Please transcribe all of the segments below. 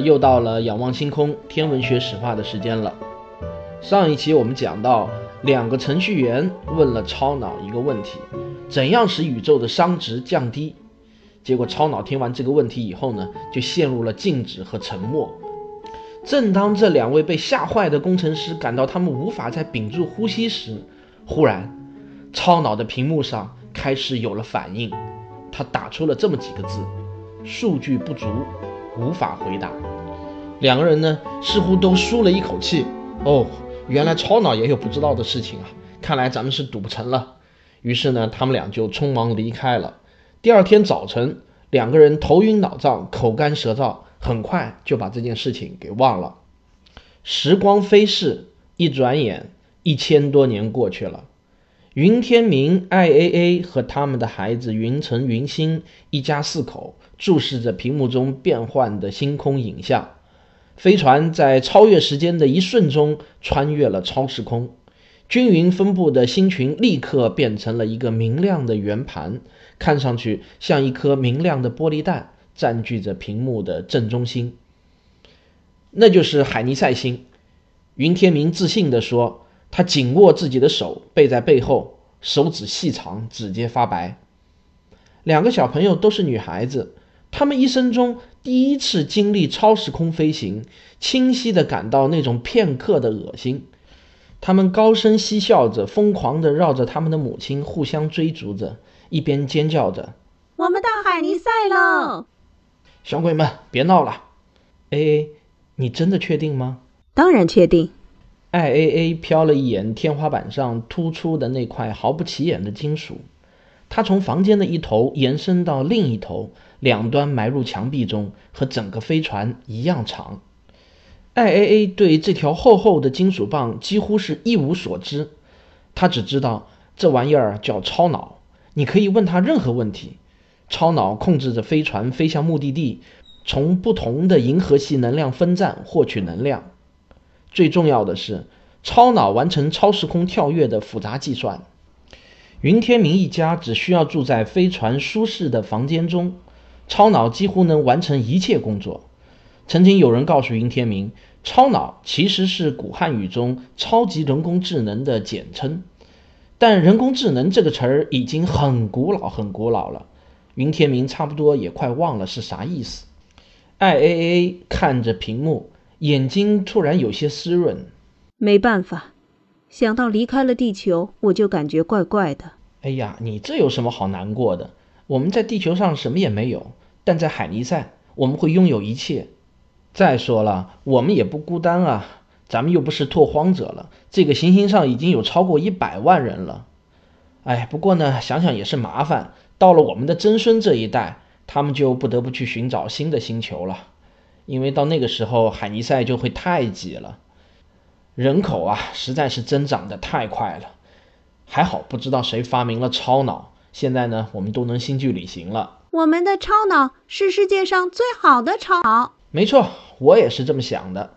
又到了仰望星空天文学史话的时间了。上一期我们讲到，两个程序员问了超脑一个问题：怎样使宇宙的熵值降低？结果超脑听完这个问题以后呢，就陷入了静止和沉默。正当这两位被吓坏的工程师感到他们无法再屏住呼吸时，忽然，超脑的屏幕上开始有了反应，他打出了这么几个字：数据不足。无法回答，两个人呢似乎都舒了一口气。哦，原来超脑也有不知道的事情啊！看来咱们是赌不成了。于是呢，他们俩就匆忙离开了。第二天早晨，两个人头晕脑胀、口干舌燥，很快就把这件事情给忘了。时光飞逝，一转眼，一千多年过去了。云天明、IAA 和他们的孩子云城、云星一家四口。注视着屏幕中变幻的星空影像，飞船在超越时间的一瞬中穿越了超时空，均匀分布的星群立刻变成了一个明亮的圆盘，看上去像一颗明亮的玻璃弹，占据着屏幕的正中心。那就是海尼塞星。云天明自信地说，他紧握自己的手，背在背后，手指细长，指节发白。两个小朋友都是女孩子。他们一生中第一次经历超时空飞行，清晰地感到那种片刻的恶心。他们高声嬉笑着，疯狂地绕着他们的母亲互相追逐着，一边尖叫着：“我们到海尼赛喽！”小鬼们，别闹了。A A，你真的确定吗？当然确定。I A A 瞟了一眼天花板上突出的那块毫不起眼的金属，他从房间的一头延伸到另一头。两端埋入墙壁中，和整个飞船一样长。IAA 对这条厚厚的金属棒几乎是一无所知，他只知道这玩意儿叫超脑。你可以问他任何问题。超脑控制着飞船飞向目的地，从不同的银河系能量分站获取能量。最重要的是，超脑完成超时空跳跃的复杂计算。云天明一家只需要住在飞船舒适的房间中。超脑几乎能完成一切工作。曾经有人告诉云天明，超脑其实是古汉语中超级人工智能的简称，但人工智能这个词儿已经很古老很古老了。云天明差不多也快忘了是啥意思。IAA 看着屏幕，眼睛突然有些湿润。没办法，想到离开了地球，我就感觉怪怪的。哎呀，你这有什么好难过的？我们在地球上什么也没有。但在海尼赛，我们会拥有一切。再说了，我们也不孤单啊，咱们又不是拓荒者了。这个行星上已经有超过一百万人了。哎，不过呢，想想也是麻烦。到了我们的曾孙这一代，他们就不得不去寻找新的星球了，因为到那个时候，海尼赛就会太挤了，人口啊，实在是增长的太快了。还好，不知道谁发明了超脑，现在呢，我们都能星际旅行了。我们的超脑是世界上最好的超脑。没错，我也是这么想的。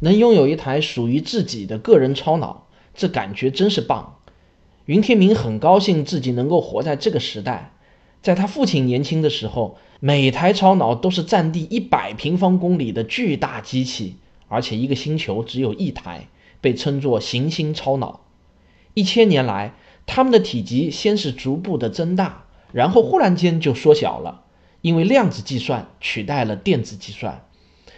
能拥有一台属于自己的个人超脑，这感觉真是棒。云天明很高兴自己能够活在这个时代。在他父亲年轻的时候，每台超脑都是占地一百平方公里的巨大机器，而且一个星球只有一台，被称作行星超脑。一千年来，它们的体积先是逐步的增大。然后忽然间就缩小了，因为量子计算取代了电子计算，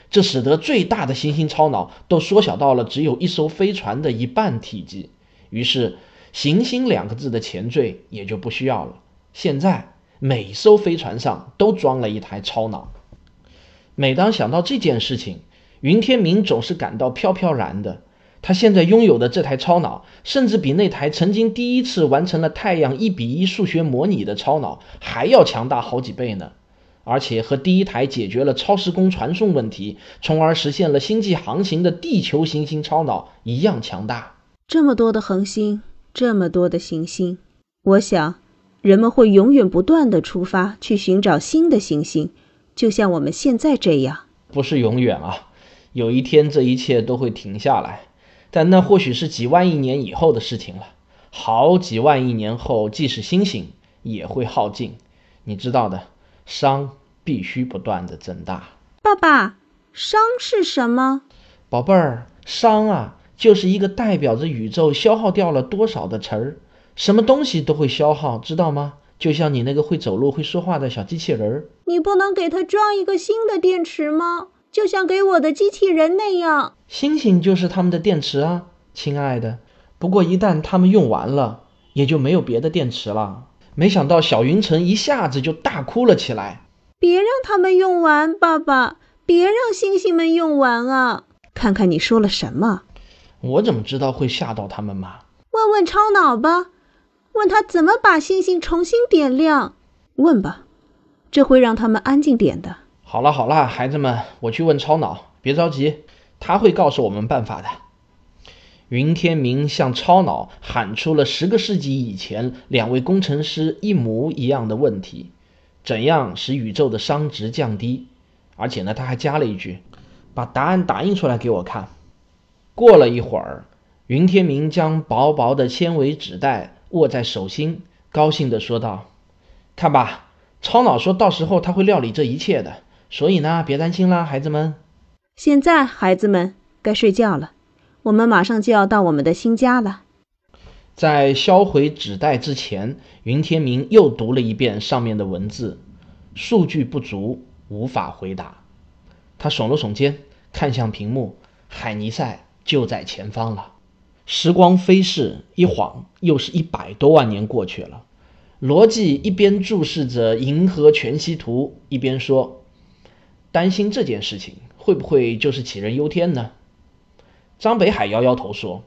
这使得最大的行星超脑都缩小到了只有一艘飞船的一半体积。于是“行星”两个字的前缀也就不需要了。现在每艘飞船上都装了一台超脑。每当想到这件事情，云天明总是感到飘飘然的。他现在拥有的这台超脑，甚至比那台曾经第一次完成了太阳一比一数学模拟的超脑还要强大好几倍呢。而且和第一台解决了超时空传送问题，从而实现了星际航行的地球行星超脑一样强大。这么多的恒星，这么多的行星，我想，人们会永远不断的出发去寻找新的行星，就像我们现在这样。不是永远啊，有一天这一切都会停下来，但那或许是几万亿年以后的事情了。好几万亿年后，即使星星也会耗尽，你知道的。熵必须不断的增大。爸爸，熵是什么？宝贝儿，熵啊，就是一个代表着宇宙消耗掉了多少的词儿。什么东西都会消耗，知道吗？就像你那个会走路、会说话的小机器人儿。你不能给它装一个新的电池吗？就像给我的机器人那样。星星就是他们的电池啊，亲爱的。不过一旦他们用完了，也就没有别的电池了。没想到小云晨一下子就大哭了起来。别让他们用完，爸爸，别让星星们用完啊！看看你说了什么。我怎么知道会吓到他们嘛？问问超脑吧，问他怎么把星星重新点亮。问吧，这会让他们安静点的。好了好了，孩子们，我去问超脑，别着急，他会告诉我们办法的。云天明向超脑喊出了十个世纪以前两位工程师一模一样的问题：怎样使宇宙的熵值降低？而且呢，他还加了一句：“把答案打印出来给我看。”过了一会儿，云天明将薄薄的纤维纸袋握在手心，高兴地说道：“看吧，超脑说到时候他会料理这一切的，所以呢，别担心啦，孩子们。现在，孩子们该睡觉了。”我们马上就要到我们的新家了。在销毁纸袋之前，云天明又读了一遍上面的文字，数据不足，无法回答。他耸了耸肩，看向屏幕，海尼塞就在前方了。时光飞逝，一晃又是一百多万年过去了。罗辑一边注视着银河全息图，一边说：“担心这件事情，会不会就是杞人忧天呢？”张北海摇摇头说：“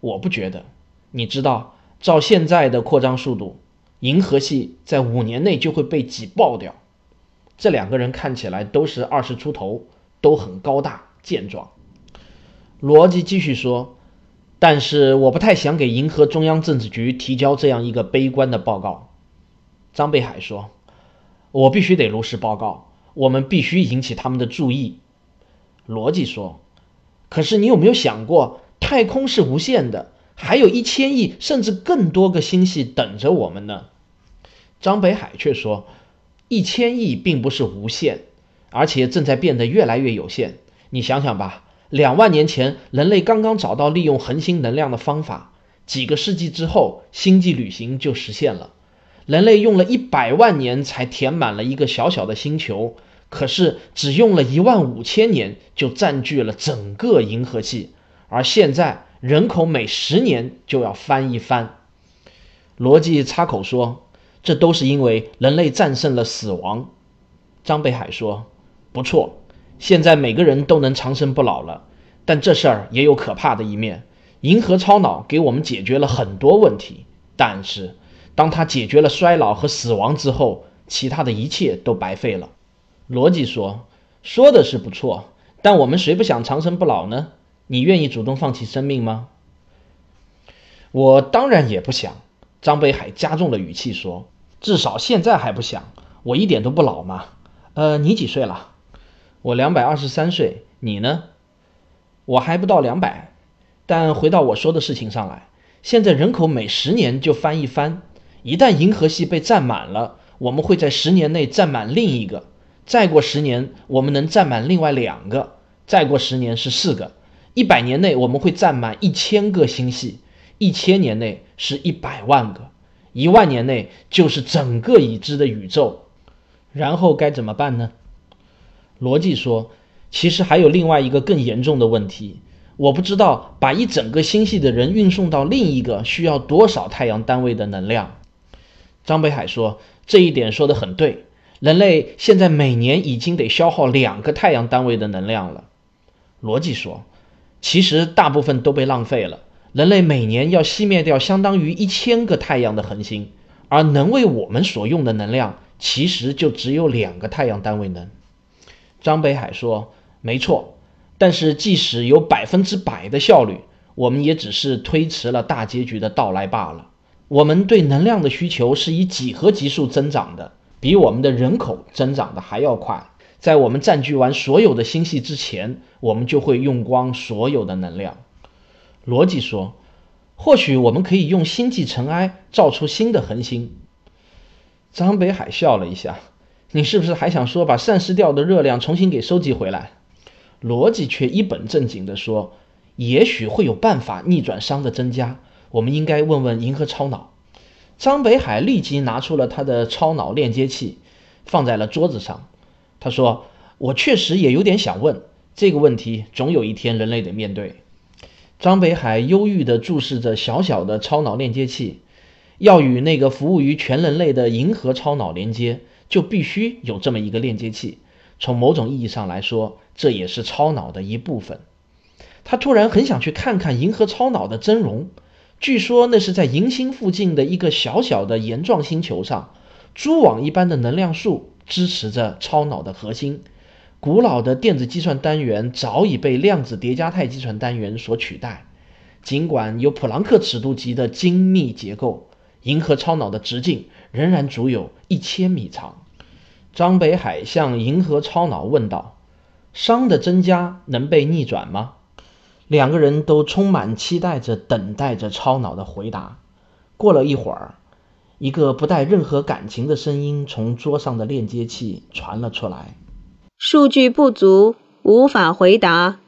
我不觉得。你知道，照现在的扩张速度，银河系在五年内就会被挤爆掉。”这两个人看起来都是二十出头，都很高大健壮。罗辑继续说：“但是我不太想给银河中央政治局提交这样一个悲观的报告。”张北海说：“我必须得如实报告，我们必须引起他们的注意。”罗辑说。可是你有没有想过，太空是无限的，还有一千亿甚至更多个星系等着我们呢？张北海却说，一千亿并不是无限，而且正在变得越来越有限。你想想吧，两万年前人类刚刚找到利用恒星能量的方法，几个世纪之后，星际旅行就实现了。人类用了一百万年才填满了一个小小的星球。可是只用了一万五千年就占据了整个银河系，而现在人口每十年就要翻一番。罗辑插口说：“这都是因为人类战胜了死亡。”张北海说：“不错，现在每个人都能长生不老了，但这事儿也有可怕的一面。银河超脑给我们解决了很多问题，但是当他解决了衰老和死亡之后，其他的一切都白费了。”逻辑说：“说的是不错，但我们谁不想长生不老呢？你愿意主动放弃生命吗？”我当然也不想。张北海加重了语气说：“至少现在还不想。我一点都不老嘛。呃，你几岁了？我两百二十三岁。你呢？我还不到两百。但回到我说的事情上来，现在人口每十年就翻一番。一旦银河系被占满了，我们会在十年内占满另一个。”再过十年，我们能占满另外两个；再过十年是四个；一百年内我们会占满一千个星系；一千年内是一百万个；一万年内就是整个已知的宇宙。然后该怎么办呢？罗辑说：“其实还有另外一个更严重的问题，我不知道把一整个星系的人运送到另一个需要多少太阳单位的能量。”张北海说：“这一点说得很对。”人类现在每年已经得消耗两个太阳单位的能量了，逻辑说，其实大部分都被浪费了。人类每年要熄灭掉相当于一千个太阳的恒星，而能为我们所用的能量其实就只有两个太阳单位能。张北海说：“没错，但是即使有百分之百的效率，我们也只是推迟了大结局的到来罢了。我们对能量的需求是以几何级数增长的，比我们的人口增长的还要快。在我们占据完所有的星系之前，我们就会用光所有的能量。”逻辑说。或许我们可以用星际尘埃造出新的恒星。张北海笑了一下：“你是不是还想说把散失掉的热量重新给收集回来？”逻辑却一本正经地说：“也许会有办法逆转熵的增加，我们应该问问银河超脑。”张北海立即拿出了他的超脑链接器，放在了桌子上。他说：“我确实也有点想问这个问题，总有一天人类得面对。”张北海忧郁地注视着小小的超脑链接器，要与那个服务于全人类的银河超脑连接，就必须有这么一个链接器。从某种意义上来说，这也是超脑的一部分。他突然很想去看看银河超脑的真容。据说那是在银星附近的一个小小的岩状星球上，蛛网一般的能量束支持着超脑的核心。古老的电子计算单元早已被量子叠加态计算单元所取代。尽管有普朗克尺度级的精密结构，银河超脑的直径仍然足有一千米长。张北海向银河超脑问道：“熵的增加能被逆转吗？”两个人都充满期待着等待着超脑的回答。过了一会儿，一个不带任何感情的声音从桌上的链接器传了出来。数据不足，无法回答。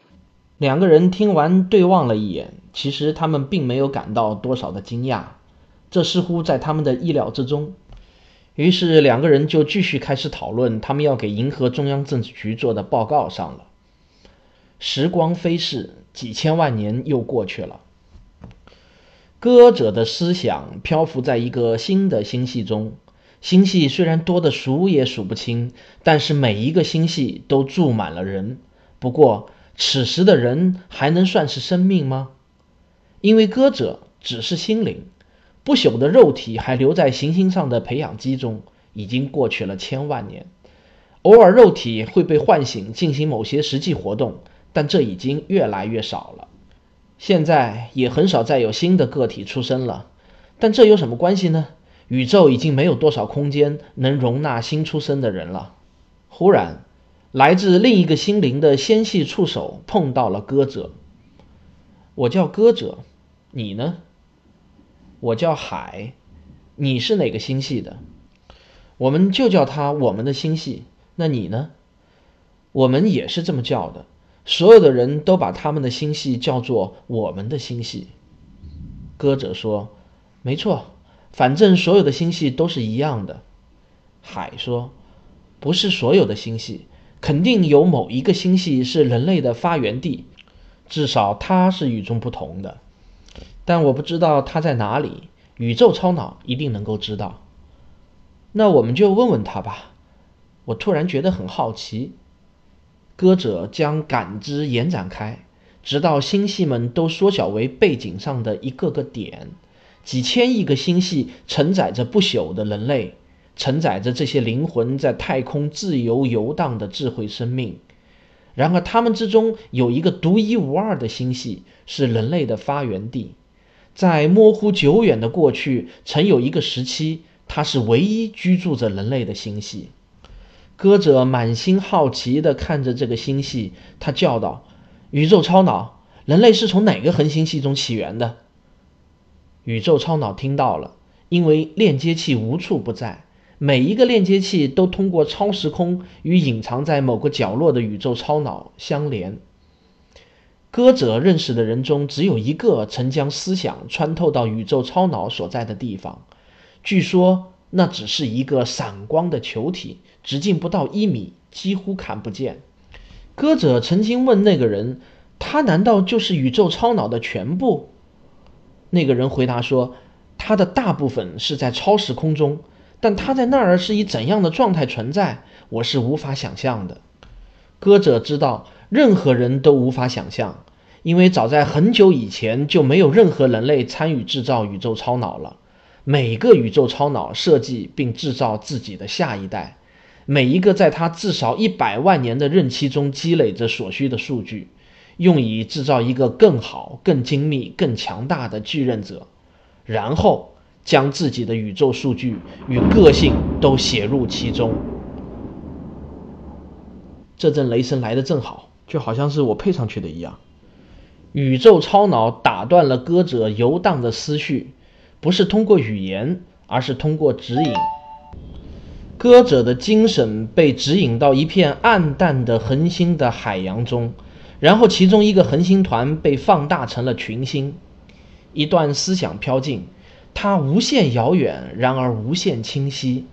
两个人听完对望了一眼，其实他们并没有感到多少的惊讶，这似乎在他们的意料之中。于是两个人就继续开始讨论他们要给银河中央政治局做的报告上了。时光飞逝，几千万年又过去了。歌者的思想漂浮在一个新的星系中。星系虽然多得数也数不清，但是每一个星系都住满了人。不过，此时的人还能算是生命吗？因为歌者只是心灵，不朽的肉体还留在行星上的培养基中，已经过去了千万年。偶尔，肉体会被唤醒进行某些实际活动，但这已经越来越少了。现在也很少再有新的个体出生了，但这有什么关系呢？宇宙已经没有多少空间能容纳新出生的人了。忽然，来自另一个心灵的纤细触手碰到了歌者。我叫歌者，你呢？我叫海，你是哪个星系的？我们就叫它我们的星系。那你呢？我们也是这么叫的。所有的人都把他们的星系叫做我们的星系。歌者说：“没错。”反正所有的星系都是一样的，海说：“不是所有的星系，肯定有某一个星系是人类的发源地，至少它是与众不同的。但我不知道它在哪里，宇宙超脑一定能够知道。那我们就问问他吧。”我突然觉得很好奇。歌者将感知延展开，直到星系们都缩小为背景上的一个个点。几千亿个星系承载着不朽的人类，承载着这些灵魂在太空自由游荡的智慧生命。然而，他们之中有一个独一无二的星系，是人类的发源地。在模糊久远的过去，曾有一个时期，它是唯一居住着人类的星系。歌者满心好奇地看着这个星系，他叫道：“宇宙超脑，人类是从哪个恒星系中起源的？”宇宙超脑听到了，因为链接器无处不在，每一个链接器都通过超时空与隐藏在某个角落的宇宙超脑相连。歌者认识的人中只有一个曾将思想穿透到宇宙超脑所在的地方，据说那只是一个闪光的球体，直径不到一米，几乎看不见。歌者曾经问那个人：“他难道就是宇宙超脑的全部？”那个人回答说：“他的大部分是在超时空中，但他在那儿是以怎样的状态存在，我是无法想象的。”歌者知道，任何人都无法想象，因为早在很久以前就没有任何人类参与制造宇宙超脑了。每个宇宙超脑设计并制造自己的下一代，每一个在他至少一百万年的任期中积累着所需的数据，用以制造一个更好、更精密、更强大的继任者，然后将自己的宇宙数据与个性都写入其中。这阵雷声来的正好，就好像是我配上去的一样。宇宙超脑打断了歌者游荡的思绪，不是通过语言，而是通过指引。歌者的精神被指引到一片暗淡的恒星的海洋中，然后其中一个恒星团被放大成了群星。一段思想飘进，它无限遥远，然而无限清晰。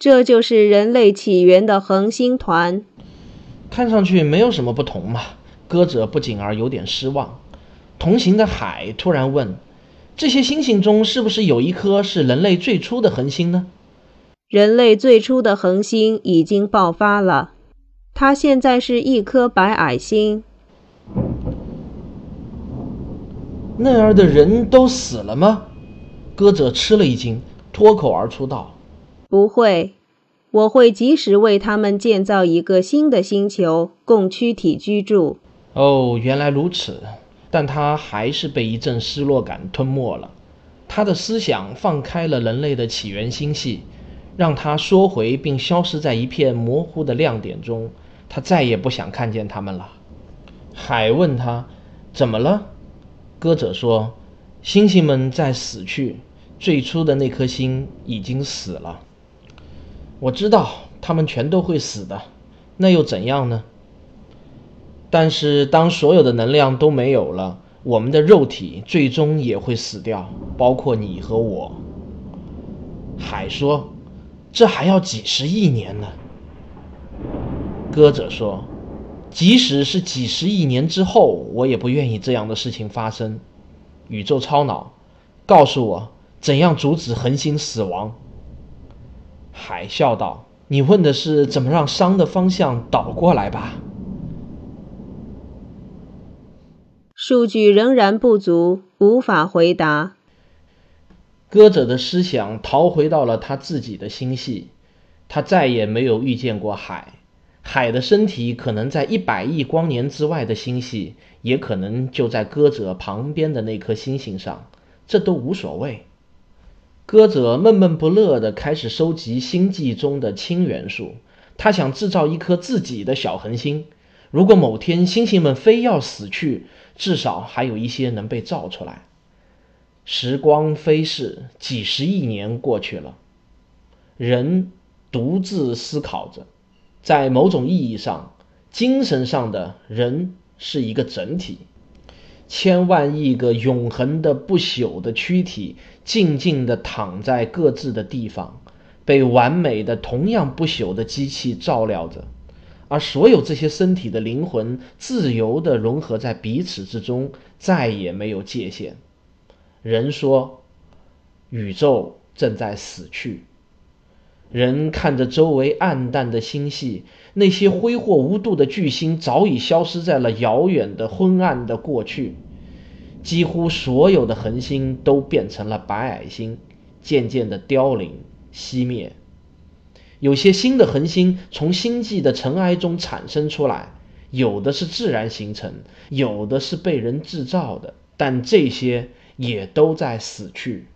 这就是人类起源的恒星团。看上去没有什么不同嘛。歌者不仅而有点失望。同行的海突然问：“这些星星中是不是有一颗是人类最初的恒星呢？”人类最初的恒星已经爆发了，它现在是一颗白矮星。那儿的人都死了吗？歌者吃了一惊，脱口而出道：“不会。”我会及时为他们建造一个新的星球，供躯体居住。哦，原来如此。但他还是被一阵失落感吞没了。他的思想放开了人类的起源星系，让他缩回并消失在一片模糊的亮点中。他再也不想看见他们了。海问他：“怎么了？”歌者说：“星星们在死去，最初的那颗星已经死了。”我知道他们全都会死的，那又怎样呢？但是当所有的能量都没有了，我们的肉体最终也会死掉，包括你和我。海说：“这还要几十亿年呢。”歌者说：“即使是几十亿年之后，我也不愿意这样的事情发生。”宇宙超脑，告诉我怎样阻止恒星死亡。海笑道：“你问的是怎么让熵的方向倒过来吧？”数据仍然不足，无法回答。歌者的思想逃回到了他自己的星系，他再也没有遇见过海。海的身体可能在一百亿光年之外的星系，也可能就在歌者旁边的那颗星星上，这都无所谓。歌者闷闷不乐地开始收集星际中的氢元素，他想制造一颗自己的小恒星。如果某天星星们非要死去，至少还有一些能被造出来。时光飞逝，几十亿年过去了，人独自思考着。在某种意义上，精神上的人是一个整体。千万亿个永恒的不朽的躯体，静静地躺在各自的地方，被完美的同样不朽的机器照料着，而所有这些身体的灵魂自由地融合在彼此之中，再也没有界限。人说，宇宙正在死去。人看着周围暗淡的星系，那些挥霍无度的巨星早已消失在了遥远的昏暗的过去。几乎所有的恒星都变成了白矮星，渐渐的凋零熄灭。有些新的恒星从星际的尘埃中产生出来，有的是自然形成，有的是被人制造的，但这些也都在死去。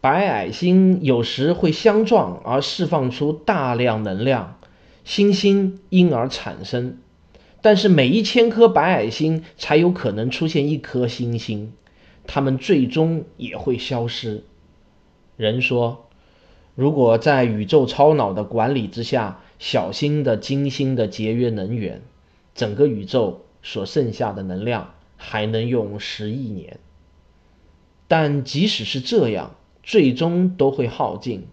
白矮星有时会相撞而释放出大量能量，星星因而产生。但是每一千颗白矮星才有可能出现一颗星星，它们最终也会消失。人说，如果在宇宙超脑的管理之下，小心的、精心的节约能源，整个宇宙所剩下的能量还能用十亿年。但即使是这样，最终都会耗尽。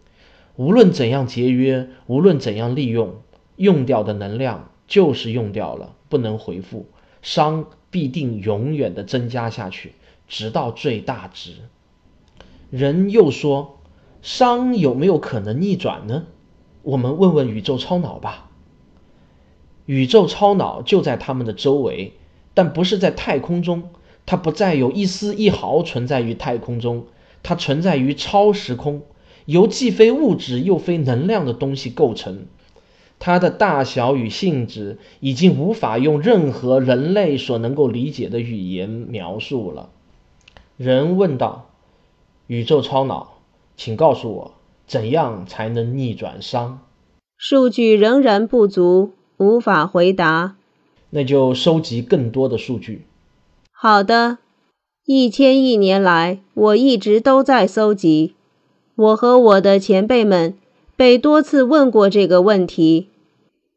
无论怎样节约，无论怎样利用，用掉的能量就是用掉了，不能回复。熵必定永远的增加下去，直到最大值。人又说，熵有没有可能逆转呢？我们问问宇宙超脑吧。宇宙超脑就在他们的周围，但不是在太空中，它不再有一丝一毫存在于太空中。它存在于超时空，由既非物质又非能量的东西构成。它的大小与性质已经无法用任何人类所能够理解的语言描述了。人问道：“宇宙超脑，请告诉我，怎样才能逆转熵？”数据仍然不足，无法回答。那就收集更多的数据。好的，一千亿年来，我一直都在搜集。我和我的前辈们被多次问过这个问题，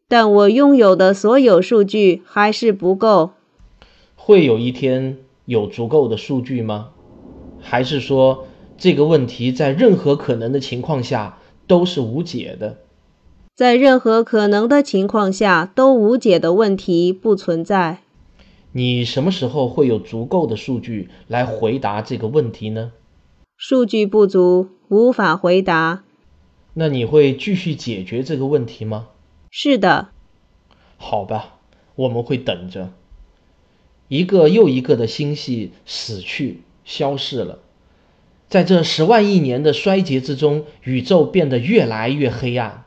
但我拥有的所有数据还是不够。会有一天有足够的数据吗？还是说这个问题在任何可能的情况下都是无解的？在任何可能的情况下都无解的问题不存在。你什么时候会有足够的数据来回答这个问题呢？数据不足，无法回答。那你会继续解决这个问题吗？是的。好吧，我们会等着。一个又一个的星系死去、消逝了，在这十万亿年的衰竭之中，宇宙变得越来越黑暗。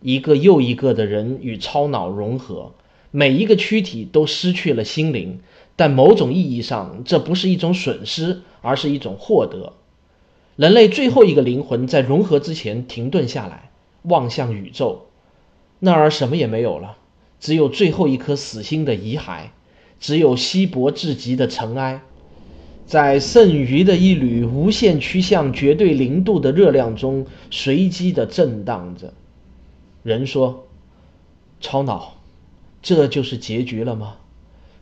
一个又一个的人与超脑融合，每一个躯体都失去了心灵，但某种意义上，这不是一种损失，而是一种获得。人类最后一个灵魂在融合之前停顿下来，望向宇宙，那儿什么也没有了，只有最后一颗死心的遗骸，只有稀薄至极的尘埃，在剩余的一缕无限趋向绝对零度的热量中，随机的震荡着。人说：“超脑，这就是结局了吗？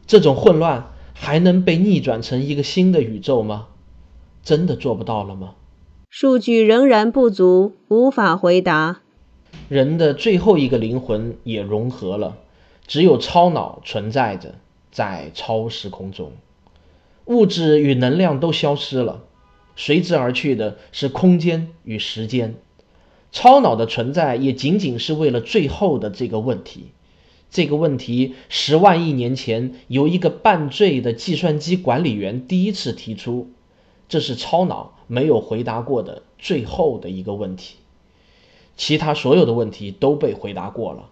这种混乱还能被逆转成一个新的宇宙吗？真的做不到了吗？”数据仍然不足，无法回答。人的最后一个灵魂也融合了，只有超脑存在着，在超时空中，物质与能量都消失了，随之而去的是空间与时间。超脑的存在也仅仅是为了最后的这个问题。这个问题十万亿年前由一个半醉的计算机管理员第一次提出，这是超脑没有回答过的最后的一个问题。其他所有的问题都被回答过了。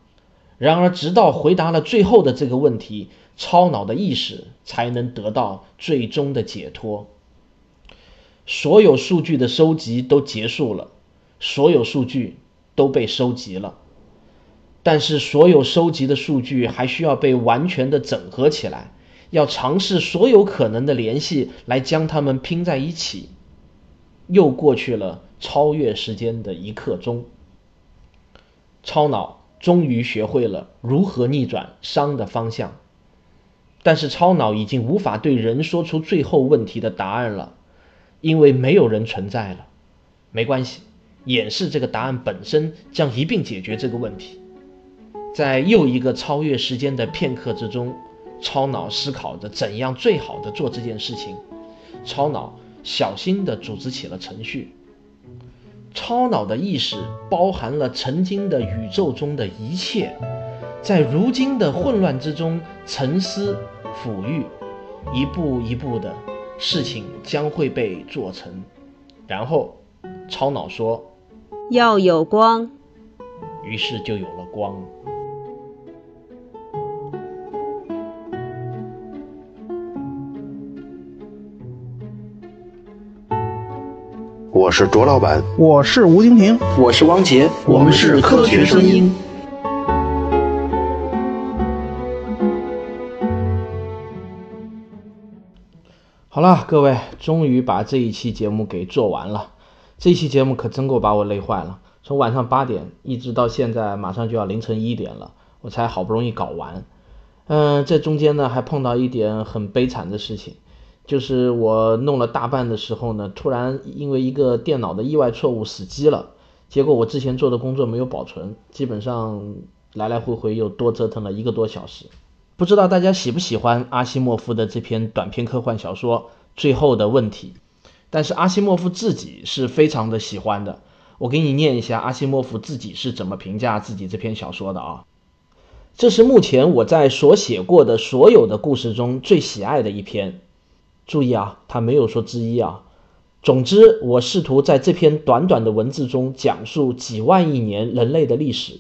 然而，直到回答了最后的这个问题，超脑的意识才能得到最终的解脱。所有数据的收集都结束了。所有数据都被收集了，但是所有收集的数据还需要被完全的整合起来，要尝试所有可能的联系来将它们拼在一起。又过去了超越时间的一刻钟，超脑终于学会了如何逆转熵的方向，但是超脑已经无法对人说出最后问题的答案了，因为没有人存在了。没关系。演示这个答案本身将一并解决这个问题。在又一个超越时间的片刻之中，超脑思考着怎样最好的做这件事情。超脑小心地组织起了程序。超脑的意识包含了曾经的宇宙中的一切，在如今的混乱之中沉思抚育，一步一步的事情将会被做成。然后，超脑说。要有光，于是就有了光。我是卓老板，我是吴婷婷，我是汪杰，我们是科学声音。好了，各位，终于把这一期节目给做完了。这期节目可真够把我累坏了，从晚上八点一直到现在，马上就要凌晨一点了，我才好不容易搞完。嗯，这中间呢还碰到一点很悲惨的事情，就是我弄了大半的时候呢，突然因为一个电脑的意外错误死机了，结果我之前做的工作没有保存，基本上来来回回又多折腾了一个多小时。不知道大家喜不喜欢阿西莫夫的这篇短篇科幻小说《最后的问题》。但是阿西莫夫自己是非常的喜欢的，我给你念一下阿西莫夫自己是怎么评价自己这篇小说的啊。这是目前我在所写过的所有的故事中最喜爱的一篇。注意啊，他没有说之一啊，总之，我试图在这篇短短的文字中讲述几万亿年人类的历史。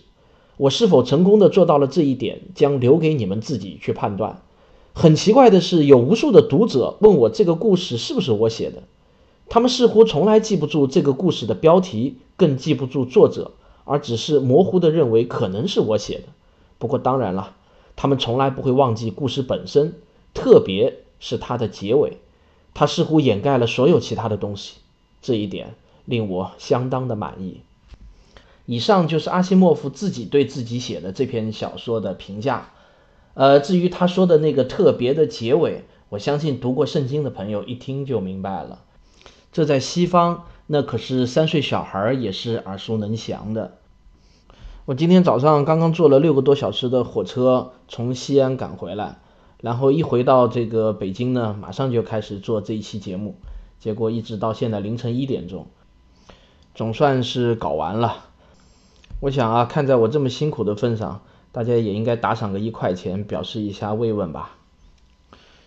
我是否成功的做到了这一点，将留给你们自己去判断。很奇怪的是，有无数的读者问我这个故事是不是我写的，他们似乎从来记不住这个故事的标题，更记不住作者，而只是模糊的认为可能是我写的。不过当然了，他们从来不会忘记故事本身，特别是它的结尾。它似乎掩盖了所有其他的东西，这一点令我相当的满意。以上就是阿西莫夫自己对自己写的这篇小说的评价。呃，至于他说的那个特别的结尾，我相信读过圣经的朋友一听就明白了。这在西方，那可是三岁小孩也是耳熟能详的。我今天早上刚刚坐了六个多小时的火车从西安赶回来。然后一回到这个北京呢，马上就开始做这一期节目，结果一直到现在凌晨一点钟，总算是搞完了。我想啊，看在我这么辛苦的份上，大家也应该打赏个一块钱，表示一下慰问吧。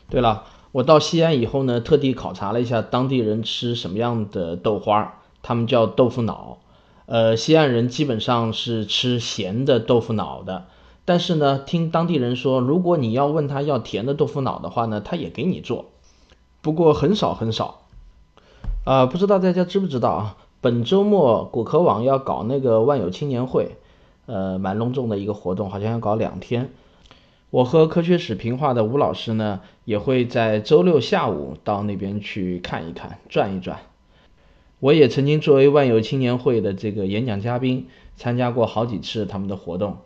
对了，我到西安以后呢，特地考察了一下当地人吃什么样的豆花，他们叫豆腐脑。呃，西安人基本上是吃咸的豆腐脑的。但是呢，听当地人说，如果你要问他要甜的豆腐脑的话呢，他也给你做，不过很少很少。啊，不知道大家知不知道啊？本周末果壳网要搞那个万有青年会，呃，蛮隆重的一个活动，好像要搞两天。我和科学史评话的吴老师呢，也会在周六下午到那边去看一看，转一转。我也曾经作为万有青年会的这个演讲嘉宾，参加过好几次他们的活动。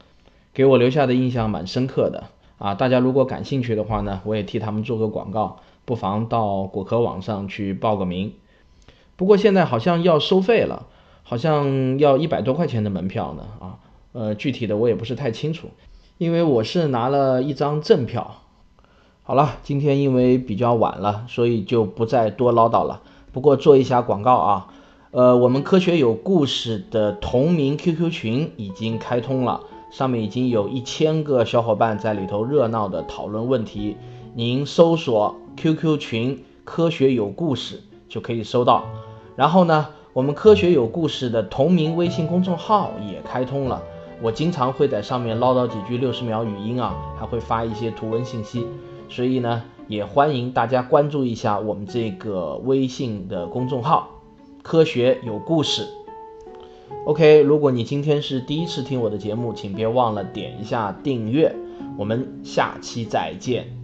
给我留下的印象蛮深刻的啊！大家如果感兴趣的话呢，我也替他们做个广告，不妨到果壳网上去报个名。不过现在好像要收费了，好像要一百多块钱的门票呢啊！呃，具体的我也不是太清楚，因为我是拿了一张正票。好了，今天因为比较晚了，所以就不再多唠叨了。不过做一下广告啊，呃，我们科学有故事的同名 QQ 群已经开通了。上面已经有一千个小伙伴在里头热闹的讨论问题，您搜索 QQ 群“科学有故事”就可以搜到。然后呢，我们“科学有故事”的同名微信公众号也开通了，我经常会在上面唠叨几句六十秒语音啊，还会发一些图文信息，所以呢，也欢迎大家关注一下我们这个微信的公众号“科学有故事”。OK，如果你今天是第一次听我的节目，请别忘了点一下订阅。我们下期再见。